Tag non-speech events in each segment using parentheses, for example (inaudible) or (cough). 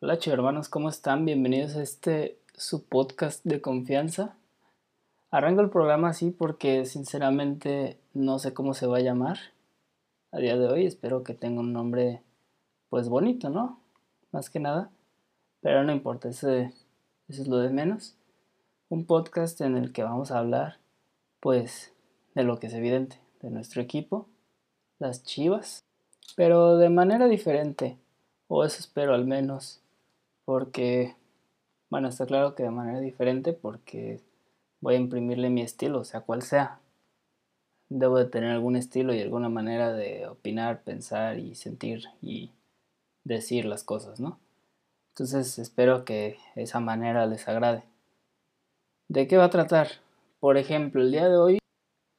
Hola hermanos, ¿cómo están? Bienvenidos a este su podcast de confianza. Arranco el programa así porque sinceramente no sé cómo se va a llamar a día de hoy. Espero que tenga un nombre pues bonito, ¿no? Más que nada. Pero no importa, eso, eso es lo de menos. Un podcast en el que vamos a hablar pues de lo que es evidente, de nuestro equipo, las chivas, pero de manera diferente, o eso espero al menos porque, bueno, está claro que de manera diferente porque voy a imprimirle mi estilo, sea cual sea. Debo de tener algún estilo y alguna manera de opinar, pensar y sentir y decir las cosas, ¿no? Entonces espero que esa manera les agrade. ¿De qué va a tratar? Por ejemplo, el día de hoy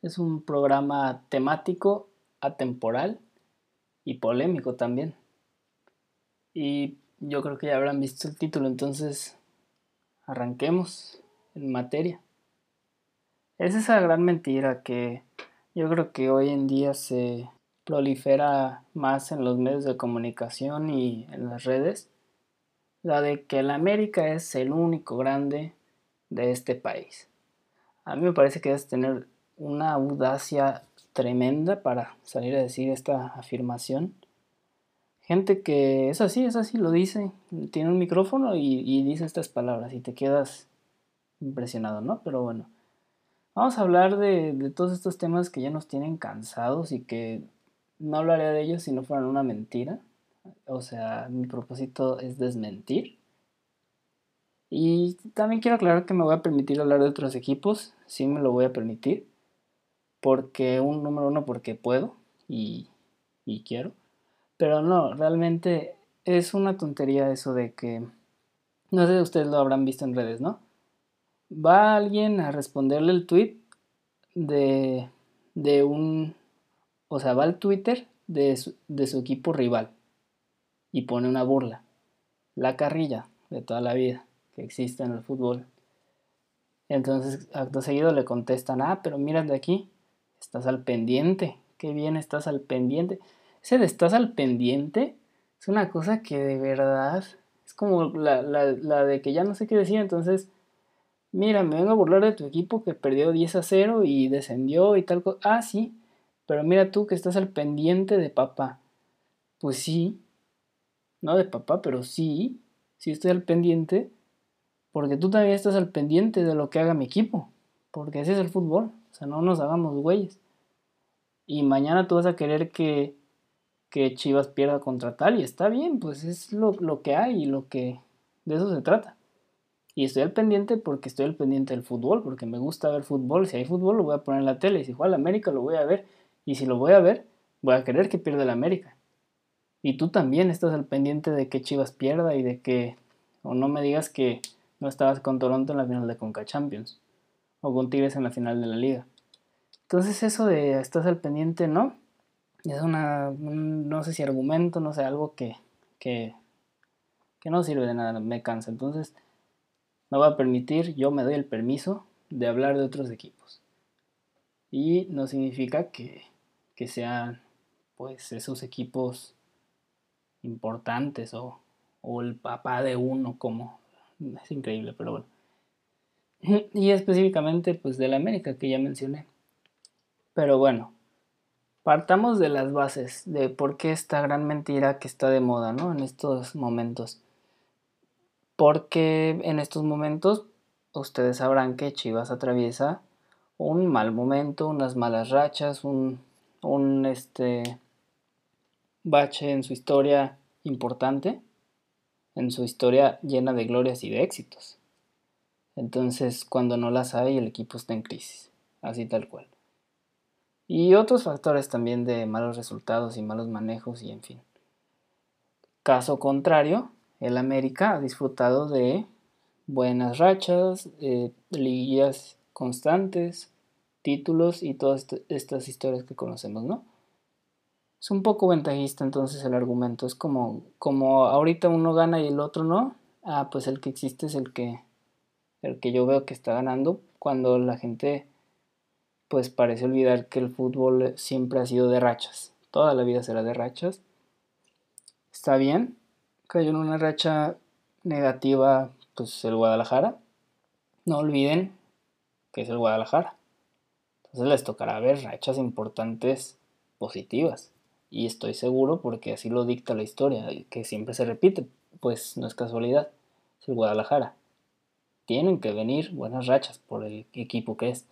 es un programa temático, atemporal y polémico también. Y yo creo que ya habrán visto el título, entonces arranquemos en materia. Es esa gran mentira que yo creo que hoy en día se prolifera más en los medios de comunicación y en las redes, la de que el América es el único grande de este país. A mí me parece que debes tener una audacia tremenda para salir a decir esta afirmación gente que es así, es así, lo dice, tiene un micrófono y, dice estas palabras y te quedas impresionado, ¿no? Pero bueno, vamos a hablar de, todos estos temas que ya nos tienen cansados y que no hablaré de ellos si no fueran una mentira. O sea, mi propósito es desmentir. Y también quiero aclarar que me voy a permitir hablar de otros equipos, sí me lo voy a permitir, porque un número uno, porque puedo y quiero. Pero no, realmente es una tontería eso de que, no sé si ustedes lo habrán visto en redes, ¿no? Va alguien a responderle el tweet de, de un, o sea, va al Twitter de su, de su equipo rival y pone una burla, la carrilla de toda la vida que existe en el fútbol. Entonces, acto seguido le contestan, ah, pero mira de aquí, estás al pendiente, qué bien estás al pendiente ese de estás al pendiente es una cosa que de verdad es como la, de que ya no sé qué decir, entonces, mira, me vengo a burlar de tu equipo que perdió 10 a 0 y descendió y tal cosa. Ah, sí, pero mira tú que estás al pendiente de papá. Pues sí, no de papá, pero sí, sí estoy al pendiente, porque tú también estás al pendiente de lo que haga mi equipo, porque ese es el fútbol, o sea, no nos hagamos güeyes. Y mañana tú vas a querer que que Chivas pierda contra tal y está bien, pues es lo, que hay y lo que de eso se trata. Y estoy al pendiente porque estoy al pendiente del fútbol, porque me gusta ver fútbol. Si hay fútbol lo voy a poner en la tele, si juega el América lo voy a ver, y si lo voy a ver, voy a querer que pierda el América. Y tú también estás al pendiente de que Chivas pierda y de que, o no me digas que no estabas con Toronto en la final de Conca Champions, o con Tigres en la final de la liga. Entonces eso de estás al pendiente, ¿no? Es una, no sé si argumento, no sé, algo que, que, que no sirve de nada, me cansa. Entonces, me voy a permitir, yo me doy el permiso de hablar de otros equipos. Y no significa que, que sean, pues, esos equipos importantes o, o el papá de uno, como, es increíble, pero bueno. (laughs) Y específicamente, pues, del América, que ya mencioné. Pero bueno, Partamos de las bases de por qué esta gran mentira que está de moda, ¿no? En estos momentos. Porque en estos momentos ustedes sabrán que Chivas atraviesa un mal momento, unas malas rachas, un, un este, bache en su historia importante, en su historia llena de glorias y de éxitos. Entonces, cuando no las hay, el equipo está en crisis, así tal cual. Y otros factores también de malos resultados y malos manejos y en fin. Caso contrario, el América ha disfrutado de buenas rachas, eh, liguillas constantes, títulos y todas estas historias que conocemos, ¿no? Es un poco ventajista entonces el argumento. Es como, como ahorita uno gana y el otro no. Ah, pues el que existe es el que, el que yo veo que está ganando cuando la gente pues parece olvidar que el fútbol siempre ha sido de rachas. Toda la vida será de rachas. Está bien, cayó en una racha negativa, pues el Guadalajara. No olviden que es el Guadalajara. Entonces les tocará ver rachas importantes positivas. Y estoy seguro porque así lo dicta la historia, que siempre se repite, pues no es casualidad, es el Guadalajara. Tienen que venir buenas rachas por el equipo que es.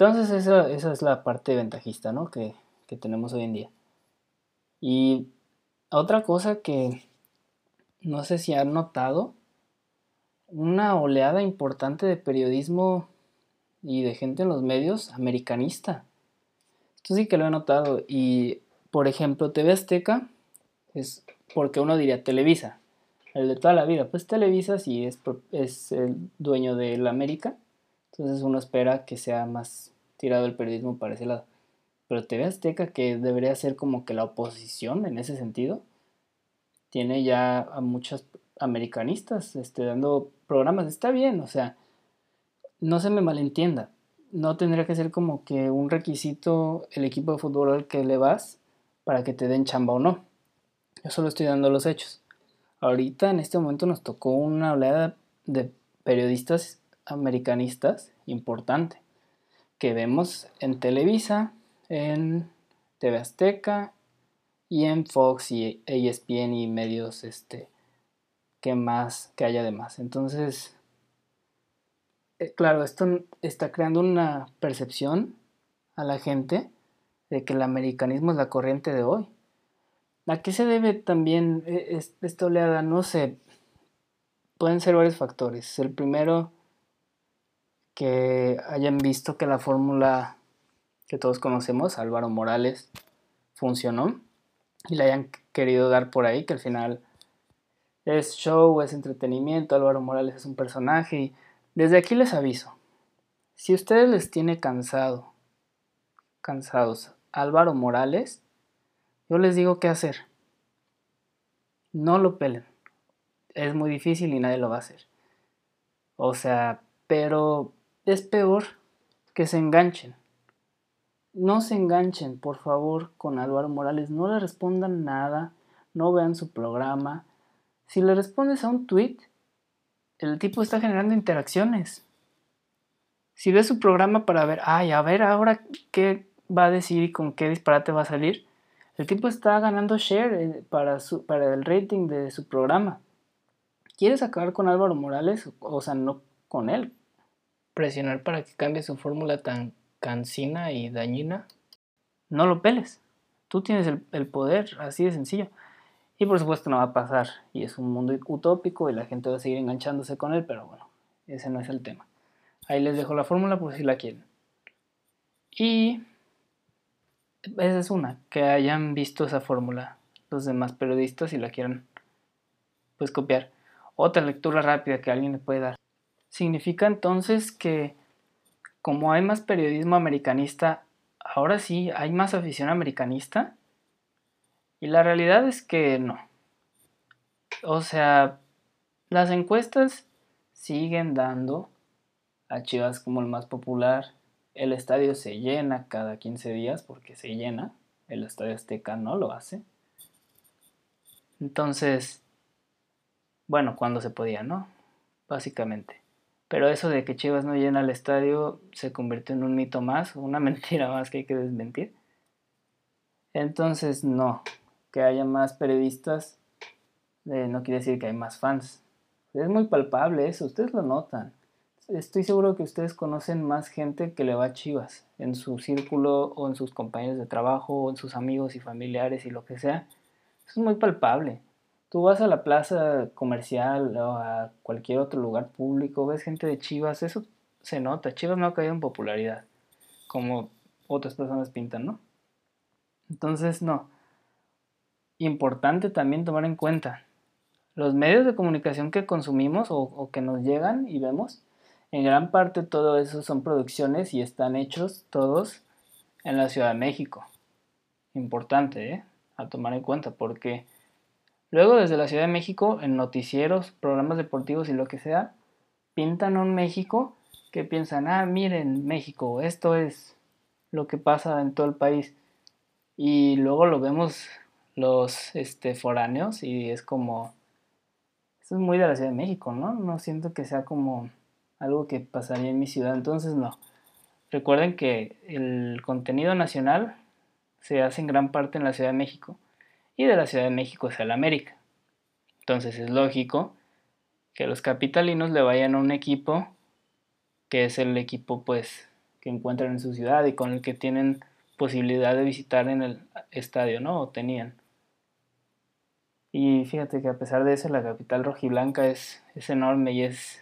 Entonces esa, es la parte ventajista ¿no? que, que tenemos hoy en día. Y otra cosa que no sé si han notado, una oleada importante de periodismo y de gente en los medios americanista. Esto sí que lo he notado. Y, por ejemplo, TV Azteca es porque uno diría Televisa, el de toda la vida. Pues Televisa sí es, es el dueño de la América. Entonces uno espera que sea más tirado el periodismo para ese lado. Pero TV Azteca, que debería ser como que la oposición en ese sentido, tiene ya a muchos americanistas este, dando programas. Está bien, o sea, no se me malentienda. No tendría que ser como que un requisito el equipo de fútbol al que le vas para que te den chamba o no. Yo solo estoy dando los hechos. Ahorita en este momento nos tocó una oleada de periodistas americanistas importante que vemos en Televisa, en TV Azteca y en Fox y ESPN y medios este que más que haya de más. Entonces, eh, claro, esto está creando una percepción a la gente de que el americanismo es la corriente de hoy. ¿A qué se debe también eh, esta oleada? No sé. Pueden ser varios factores. El primero, que hayan visto que la fórmula que todos conocemos, Álvaro Morales, funcionó y la hayan querido dar por ahí, que al final es show, es entretenimiento, Álvaro Morales es un personaje y desde aquí les aviso, si ustedes les tiene cansado, cansados Álvaro Morales, yo les digo qué hacer. No lo pelen. Es muy difícil y nadie lo va a hacer. O sea, pero es peor que se enganchen. No se enganchen, por favor, con Álvaro Morales. No le respondan nada. No vean su programa. Si le respondes a un tweet, el tipo está generando interacciones. Si ves su programa para ver, ay, a ver ahora qué va a decir y con qué disparate va a salir, el tipo está ganando share eh, para, su, para el rating de su programa. ¿Quieres acabar con Álvaro Morales? O sea, no con él. Presionar para que cambie su fórmula tan cansina y dañina. No lo peles. Tú tienes el, poder, así de sencillo. Y por supuesto no va a pasar. Y es un mundo utópico y la gente va a seguir enganchándose con él, pero bueno, ese no es el tema. Ahí les dejo la fórmula por si la quieren. Y esa es una, que hayan visto esa fórmula los demás periodistas y la quieran pues copiar. Otra lectura rápida que alguien le puede dar. Significa entonces que como hay más periodismo americanista, ahora sí hay más afición americanista. Y la realidad es que no. O sea, las encuestas siguen dando a Chivas como el más popular. El estadio se llena cada 15 días porque se llena. El estadio Azteca no lo hace. Entonces, bueno, cuando se podía, ¿no? Básicamente. Pero eso de que Chivas no llena el estadio se convirtió en un mito más, una (laughs) mentira más que hay que desmentir. Entonces, no, que haya más periodistas eh, no quiere decir que hay más fans. Es muy palpable eso, ustedes lo notan. Estoy seguro que ustedes conocen más gente que le va a Chivas en su círculo o en sus compañeros de trabajo o en sus amigos y familiares y lo que sea. Eso es muy palpable. Tú vas a la plaza comercial o a cualquier otro lugar público, ves gente de Chivas, eso se nota. Chivas no ha caído en popularidad, como otras personas pintan, ¿no? Entonces, no importante también tomar en cuenta. Los medios de comunicación que consumimos o, que nos llegan y vemos, en gran parte todo eso son producciones y están hechos todos en la Ciudad de México. Importante, ¿eh? A tomar en cuenta porque luego desde la Ciudad de México, en noticieros, programas deportivos y lo que sea, pintan un México que piensan, ah, miren, México, esto es lo que pasa en todo el país. Y luego lo vemos los este, foráneos y es como, Eso es muy de la Ciudad de México, ¿no? No siento que sea como algo que pasaría en mi ciudad, entonces no. Recuerden que el contenido nacional se hace en gran parte en la Ciudad de México y de la Ciudad de México hacia la América. Entonces es lógico que los capitalinos le vayan a un equipo que es el equipo pues que encuentran en su ciudad y con el que tienen posibilidad de visitar en el estadio, ¿no? O tenían. Y fíjate que a pesar de eso la capital rojiblanca es, es enorme y es,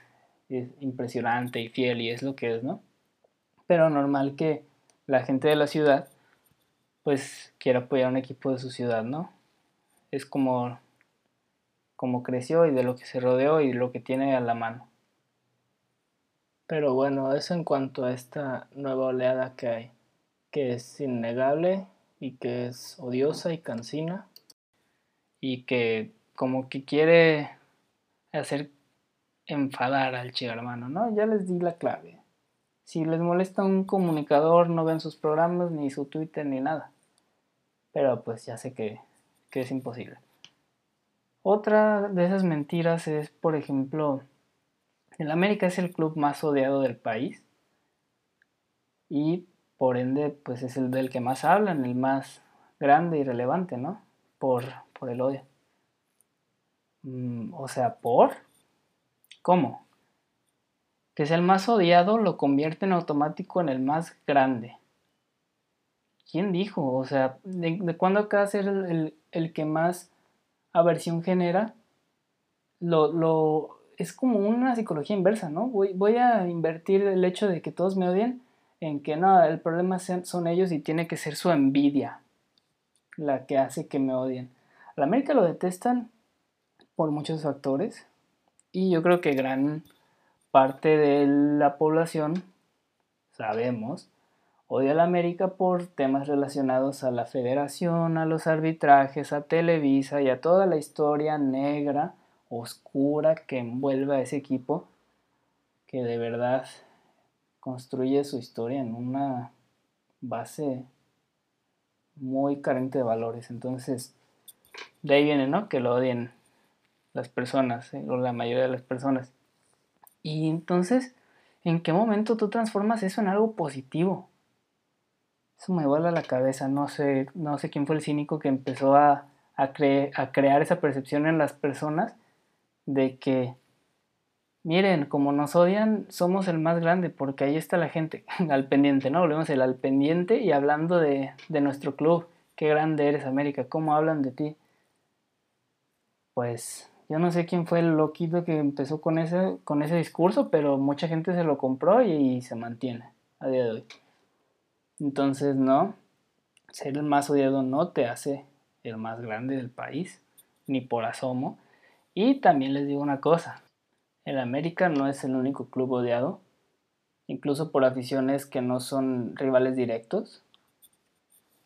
es impresionante y fiel y es lo que es, ¿no? Pero normal que la gente de la ciudad pues quiera apoyar a un equipo de su ciudad, ¿no? Es como, como creció y de lo que se rodeó y lo que tiene a la mano. Pero bueno, eso en cuanto a esta nueva oleada que hay, que es innegable y que es odiosa y cansina y que como que quiere hacer enfadar al chico hermano, ¿no? Ya les di la clave. Si les molesta un comunicador, no ven sus programas, ni su Twitter, ni nada. Pero pues ya sé que, que es imposible. Otra de esas mentiras es, por ejemplo, el América es el club más odiado del país y por ende pues es el del que más hablan, el más grande y relevante, ¿no? Por, por el odio. Mm, o sea, ¿por? ¿Cómo? Que es el más odiado lo convierte en automático en el más grande. ¿Quién dijo? O sea, ¿de, cuándo acá ser el, el, que más aversión genera? Lo, lo, es como una psicología inversa, ¿no? Voy, voy a invertir el hecho de que todos me odien en que no, el problema son ellos y tiene que ser su envidia la que hace que me odien. A la América lo detestan por muchos factores y yo creo que gran parte de la población, sabemos, odia a la América por temas relacionados a la federación, a los arbitrajes, a Televisa y a toda la historia negra oscura que envuelve a ese equipo que de verdad construye su historia en una base muy carente de valores. Entonces, de ahí viene, ¿no? Que lo odien las personas, ¿eh? o la mayoría de las personas. Y entonces, ¿en qué momento tú transformas eso en algo positivo? Eso me vuela la cabeza. No sé, no sé quién fue el cínico que empezó a, a, a crear esa percepción en las personas de que, miren, como nos odian, somos el más grande, porque ahí está la gente (laughs) al pendiente, ¿no? Volvemos el al pendiente y hablando de, de nuestro club, qué grande eres América, cómo hablan de ti. Pues yo no sé quién fue el loquito que empezó con ese, con ese discurso, pero mucha gente se lo compró y, y se mantiene a día de hoy. Entonces, no, ser el más odiado no te hace el más grande del país, ni por asomo. Y también les digo una cosa, el América no es el único club odiado, incluso por aficiones que no son rivales directos,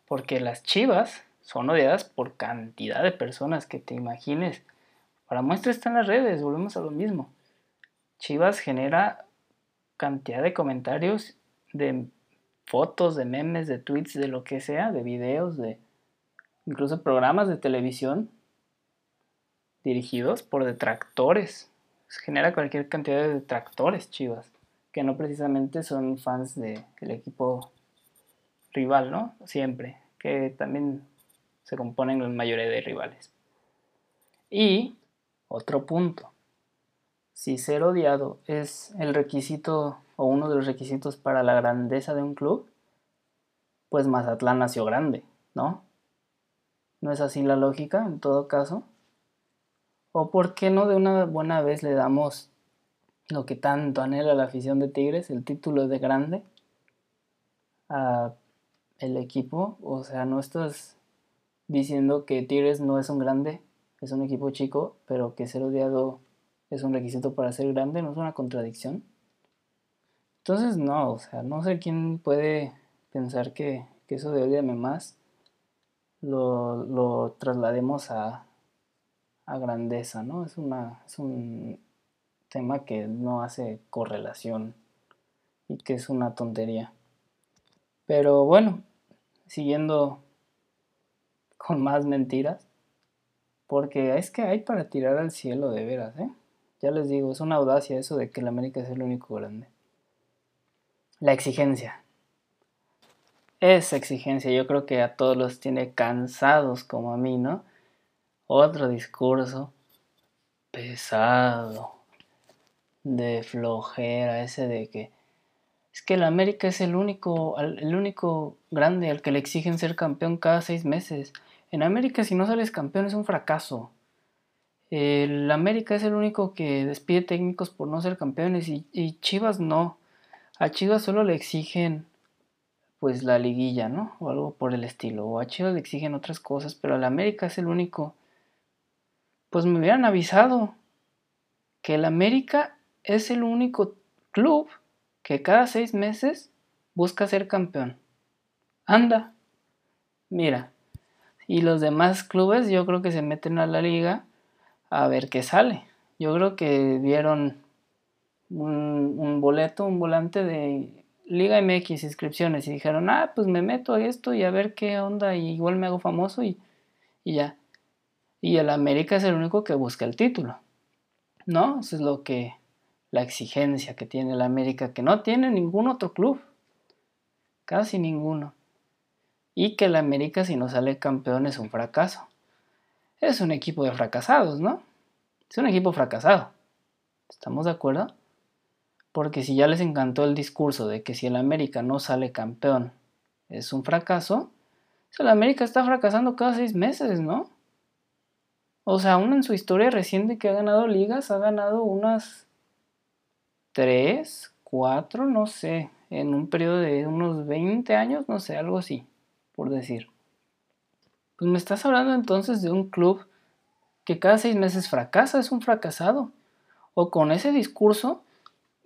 porque las Chivas son odiadas por cantidad de personas que te imagines. Para muestra están las redes, volvemos a lo mismo. Chivas genera cantidad de comentarios, de fotos, de memes, de tweets, de lo que sea, de videos, de incluso programas de televisión dirigidos por detractores. Se genera cualquier cantidad de detractores chivas, que no precisamente son fans del equipo rival, ¿no? Siempre, que también se componen la mayoría de rivales. Y otro punto, si ser odiado es el requisito o uno de los requisitos para la grandeza de un club, pues Mazatlán nació grande, ¿no? ¿No es así la lógica en todo caso? ¿O por qué no de una buena vez le damos lo que tanto anhela la afición de Tigres, el título de grande, a el equipo? O sea, no estás diciendo que Tigres no es un grande, es un equipo chico, pero que ser odiado es un requisito para ser grande, ¿no es una contradicción? Entonces, no, o sea, no sé quién puede pensar que, eso de odiame más lo, lo traslademos a, a grandeza, ¿no? Es, una, es un tema que no hace correlación y que es una tontería. Pero bueno, siguiendo con más mentiras, Porque es que hay para tirar al cielo de veras, ¿eh? Ya les digo, es una audacia eso de que el América es el único grande. La exigencia. Esa exigencia yo creo que a todos los tiene cansados como a mí, ¿no? Otro discurso pesado, de flojera, ese de que es que el América es el único, el único grande al que le exigen ser campeón cada seis meses. En América si no sales campeón es un fracaso. El América es el único que despide técnicos por no ser campeones y, y Chivas no. A Chivas solo le exigen pues la liguilla, ¿no? O algo por el estilo. O a Chivas le exigen otras cosas, pero el América es el único. Pues me hubieran avisado que el América es el único club que cada seis meses busca ser campeón. Anda, mira. Y los demás clubes yo creo que se meten a la liga a ver qué sale. Yo creo que vieron un, boleto, un volante de Liga MX inscripciones y dijeron, ah, pues me meto a esto y a ver qué onda y igual me hago famoso y, y ya. Y el América es el único que busca el título. ¿No? Eso es lo que, la exigencia que tiene el América, que no tiene ningún otro club. Casi ninguno. Y que el América si no sale campeón es un fracaso. Es un equipo de fracasados, ¿no? Es un equipo fracasado. ¿Estamos de acuerdo? Porque si ya les encantó el discurso de que si el América no sale campeón es un fracaso, el América está fracasando cada seis meses, ¿no? O sea, aún en su historia reciente que ha ganado ligas, ha ganado unas tres, cuatro, no sé, en un periodo de unos 20 años, no sé, algo así, por decir. Pues me estás hablando entonces de un club que cada seis meses fracasa, es un fracasado. O con ese discurso,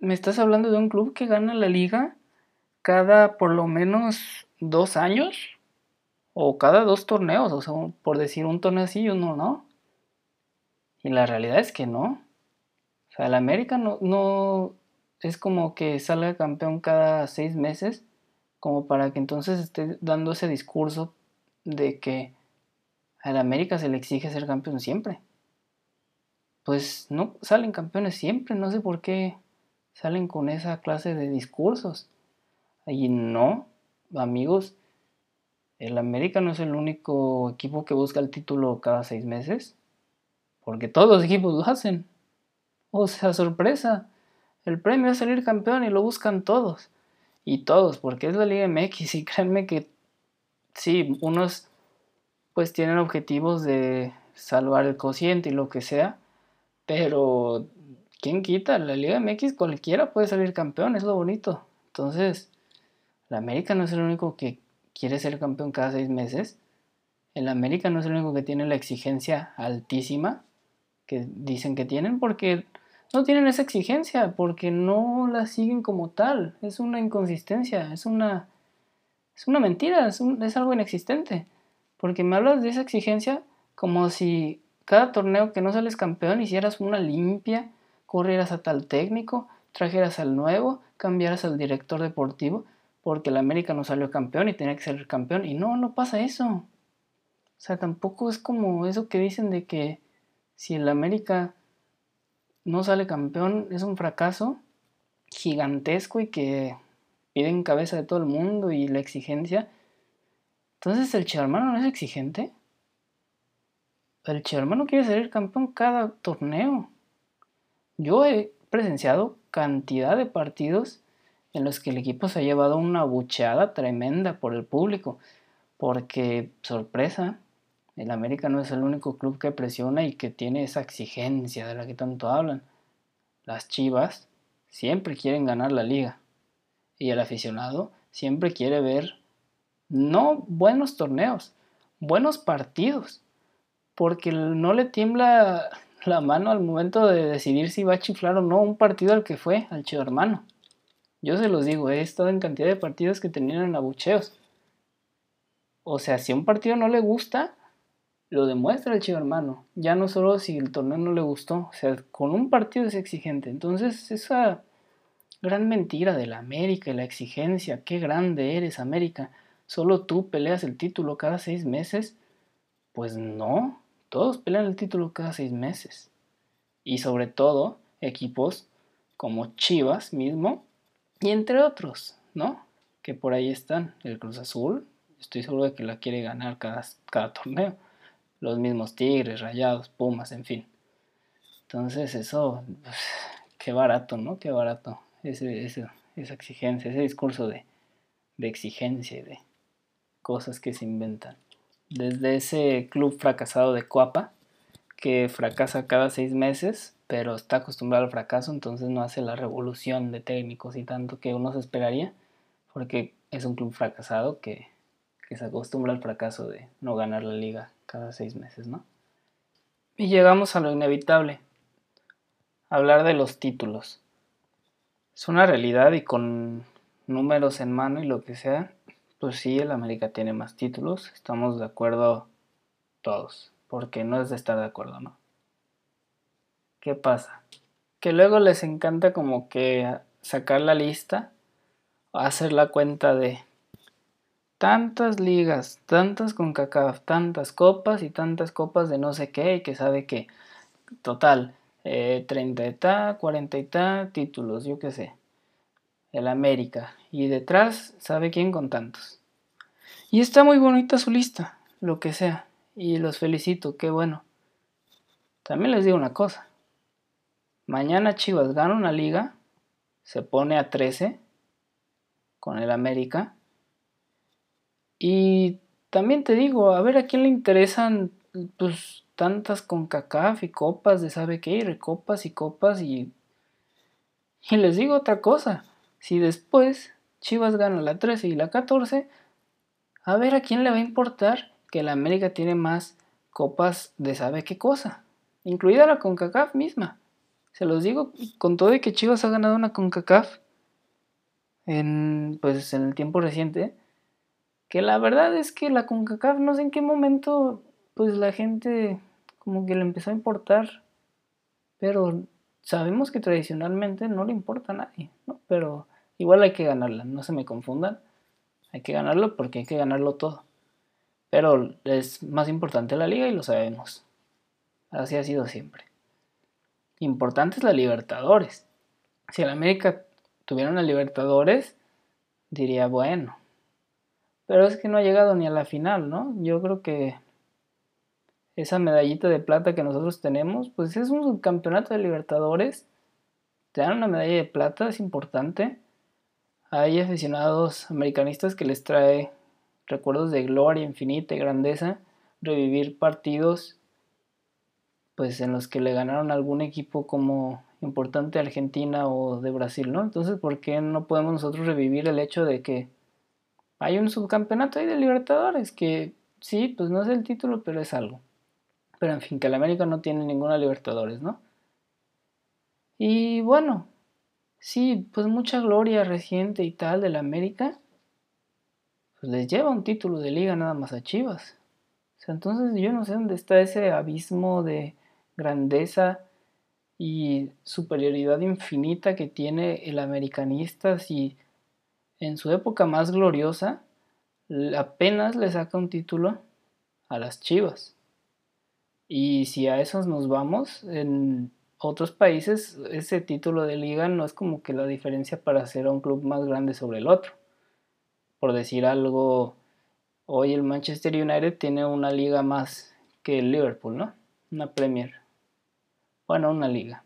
me estás hablando de un club que gana la liga cada por lo menos dos años o cada dos torneos, o sea, por decir un torneo así y uno no. Y la realidad es que no. O sea, el América no, no es como que salga campeón cada seis meses, como para que entonces esté dando ese discurso de que al América se le exige ser campeón siempre. Pues no salen campeones siempre, no sé por qué salen con esa clase de discursos. Y no, amigos, el América no es el único equipo que busca el título cada seis meses, porque todos los equipos lo hacen. O sea, sorpresa. El premio es salir campeón y lo buscan todos. Y todos, porque es la Liga MX. Y créanme que sí, unos pues tienen objetivos de salvar el cociente y lo que sea. Pero, ¿quién quita? La Liga MX cualquiera puede salir campeón, es lo bonito. Entonces, la América no es el único que quiere ser campeón cada seis meses. El América no es el único que tiene la exigencia altísima que dicen que tienen, porque no tienen esa exigencia porque no la siguen como tal. Es una inconsistencia, es una, es una mentira, es, es algo inexistente. Porque me hablas de esa exigencia como si cada torneo que no sales campeón hicieras una limpia, corrieras a tal técnico, trajeras al nuevo, cambiaras al director deportivo, porque el América no salió campeón y tenía que ser campeón. Y no, no pasa eso. O sea, tampoco es como eso que dicen de que si el América no sale campeón, es un fracaso gigantesco y que piden cabeza de todo el mundo y la exigencia. Entonces, ¿el Hermano no es exigente? El Hermano quiere salir campeón cada torneo. Yo he presenciado cantidad de partidos en los que el equipo se ha llevado una bucheada tremenda por el público. Porque, sorpresa, el América no es el único club que presiona y que tiene esa exigencia de la que tanto hablan. Las Chivas siempre quieren ganar la liga y el aficionado siempre quiere ver no buenos torneos, buenos partidos, porque no le tiembla la mano al momento de decidir si va a chiflar o no un partido al que fue, al chido hermano. Yo se los digo, he estado en cantidad de partidos que tenían abucheos. O sea, si un partido no le gusta, lo demuestra el chivo hermano. Ya no solo si el torneo no le gustó, o sea, con un partido es exigente. Entonces, esa gran mentira de la América y la exigencia, qué grande eres América, solo tú peleas el título cada seis meses, pues no, todos pelean el título cada seis meses. Y sobre todo, equipos como Chivas mismo, y entre otros, ¿no? Que por ahí están. El Cruz Azul, estoy seguro de que la quiere ganar cada, cada torneo. Los mismos Tigres, Rayados, Pumas, en fin. Entonces eso, pues, qué barato, ¿no? Qué barato. Ese, esa exigencia, ese discurso de, de exigencia y de cosas que se inventan. Desde ese club fracasado de Coapa, que fracasa cada seis meses, pero está acostumbrado al fracaso, entonces no hace la revolución de técnicos y tanto que uno se esperaría, porque es un club fracasado que, se acostumbra al fracaso de no ganar la liga cada seis meses, ¿no? Y llegamos a lo inevitable, hablar de los títulos. Es una realidad y con números en mano y lo que sea, pues sí, el América tiene más títulos, estamos de acuerdo todos, porque no es de estar de acuerdo, ¿no? ¿Qué pasa? Que luego les encanta como que sacar la lista hacer la cuenta de tantas ligas, tantas con CACAF, tantas copas y tantas copas de no sé qué y que sabe que total, eh, 30 y ta, 40 y ta, títulos, yo qué sé. El América. Y detrás, ¿sabe quién con tantos? Y está muy bonita su lista, lo que sea. Y los felicito, qué bueno. También les digo una cosa. Mañana Chivas gana una liga, se pone a 13 con el América. Y también te digo, a ver a quién le interesan pues tantas con CACAF y copas de sabe qué, y recopas y copas y... Y les digo otra cosa, si después Chivas gana la 13 y la 14, a ver a quién le va a importar que la América tiene más copas de sabe qué cosa, incluida la CONCACAF misma. Se los digo con todo y que Chivas ha ganado una CONCACAF en, pues, en el tiempo reciente, que la verdad es que la CONCACAF no sé en qué momento pues la gente como que le empezó a importar, pero sabemos que tradicionalmente no le importa a nadie, ¿no? Pero igual hay que ganarla, no se me confundan, hay que ganarlo porque hay que ganarlo todo. Pero es más importante la liga y lo sabemos. Así ha sido siempre importante es la Libertadores. Si el América tuviera una Libertadores, diría, bueno. Pero es que no ha llegado ni a la final, ¿no? Yo creo que esa medallita de plata que nosotros tenemos, pues es un subcampeonato de Libertadores. Te dan una medalla de plata, es importante. Hay aficionados americanistas que les trae recuerdos de gloria infinita y grandeza, revivir partidos pues en los que le ganaron algún equipo como importante de Argentina o de Brasil, ¿no? Entonces, ¿por qué no podemos nosotros revivir el hecho de que hay un subcampeonato ahí de Libertadores que sí, pues no es el título, pero es algo. Pero en fin, que el América no tiene ninguna Libertadores, ¿no? Y bueno, sí, pues mucha gloria reciente y tal del América, pues les lleva un título de liga nada más a Chivas. O sea, entonces yo no sé dónde está ese abismo de grandeza y superioridad infinita que tiene el americanista si en su época más gloriosa apenas le saca un título a las Chivas. Y si a esos nos vamos, en otros países ese título de liga no es como que la diferencia para ser un club más grande sobre el otro. Por decir algo, hoy el Manchester United tiene una liga más que el Liverpool, ¿no? Una Premier bueno, una liga.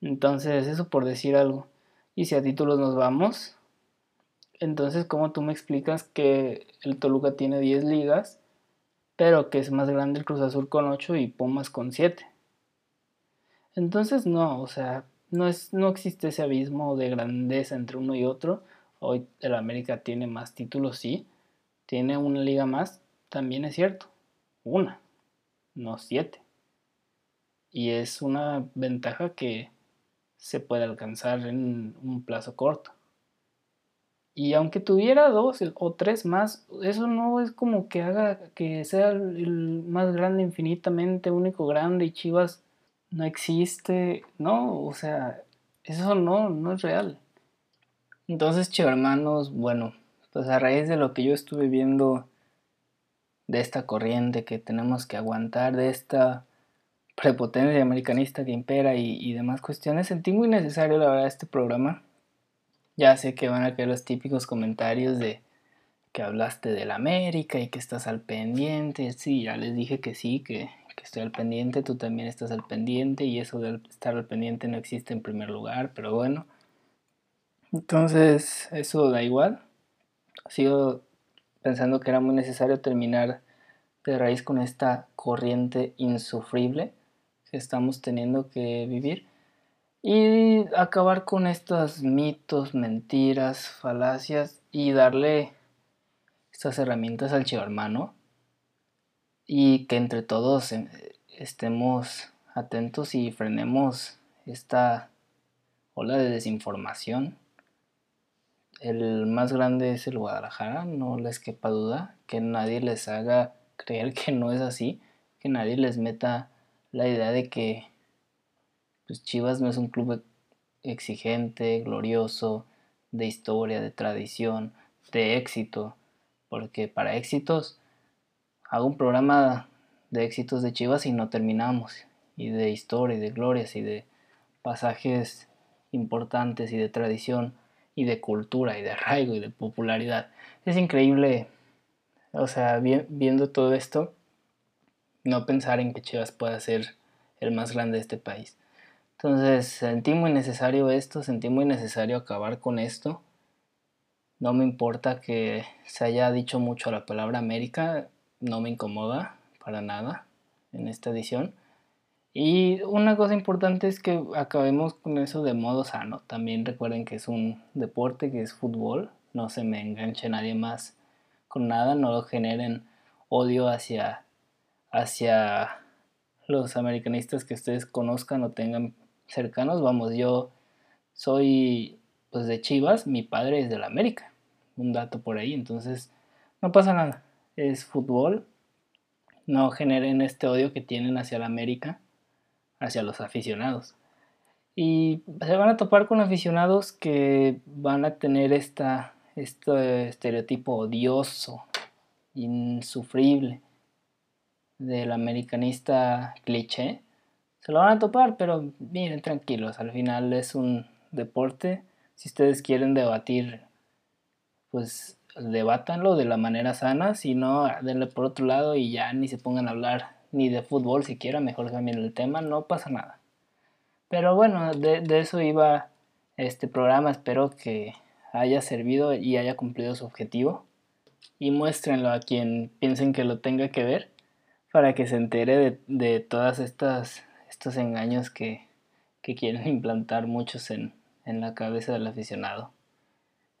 Entonces, eso por decir algo. Y si a títulos nos vamos, entonces, ¿cómo tú me explicas que el Toluca tiene 10 ligas, pero que es más grande el Cruz Azul con 8 y Pumas con 7? Entonces, no, o sea, no, es, no existe ese abismo de grandeza entre uno y otro. Hoy el América tiene más títulos, sí. Tiene una liga más, también es cierto. Una, no siete y es una ventaja que se puede alcanzar en un plazo corto. Y aunque tuviera dos o tres más, eso no es como que haga que sea el más grande infinitamente, único grande y Chivas no existe, no, o sea, eso no, no es real. Entonces, hermanos, bueno, pues a raíz de lo que yo estuve viendo de esta corriente que tenemos que aguantar, de esta prepotencia americanista que impera y, demás cuestiones, sentí muy necesario la verdad este programa. Ya sé que van a caer los típicos comentarios de que hablaste de la América y que estás al pendiente. Sí, ya les dije que sí, que, que estoy al pendiente, tú también estás al pendiente y eso de estar al pendiente no existe en primer lugar, pero bueno. Entonces, eso da igual. Sigo pensando que era muy necesario terminar de raíz con esta corriente insufrible que estamos teniendo que vivir y acabar con estos mitos, mentiras, falacias y darle estas herramientas al chivo hermano y que entre todos eh, estemos atentos y frenemos esta ola de desinformación. El más grande es el Guadalajara, no les quepa duda, que nadie les haga creer que no es así, que nadie les meta la idea de que pues Chivas no es un club exigente, glorioso, de historia, de tradición, de éxito, porque para éxitos hago un programa de éxitos de Chivas y no terminamos, y de historia, y de glorias, y de pasajes importantes, y de tradición, y de cultura, y de arraigo, y de popularidad. Es increíble, o sea, viendo todo esto, no pensar en que Chivas pueda ser el más grande de este país. Entonces sentí muy necesario esto, sentí muy necesario acabar con esto. No me importa que se haya dicho mucho la palabra América, no me incomoda para nada en esta edición. Y una cosa importante es que acabemos con eso de modo sano. También recuerden que es un deporte, que es fútbol. No se me enganche nadie más con nada. No lo generen odio hacia, hacia los americanistas que ustedes conozcan o tengan cercanos. Vamos, yo soy pues de Chivas, mi padre es de la América. Un dato por ahí, entonces no pasa nada es fútbol, no generen este odio que tienen hacia la América, hacia los aficionados. Y se van a topar con aficionados que van a tener esta, este estereotipo odioso, insufrible del americanista cliché. Se lo van a topar, pero miren, tranquilos, al final es un deporte. Si ustedes quieren debatir, pues debátanlo de la manera sana, si no, denle por otro lado y ya ni se pongan a hablar ni de fútbol siquiera, mejor cambien el tema, no pasa nada. Pero bueno, de, eso iba este programa, espero que haya servido y haya cumplido su objetivo. Y muéstrenlo a quien piensen que lo tenga que ver para que se entere de, de todas estas estos engaños que, que quieren (laughs) implantar muchos en, en la cabeza del aficionado.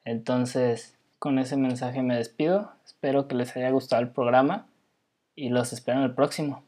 Entonces, con ese mensaje me despido. Espero que les haya gustado el programa y los espero en el próximo.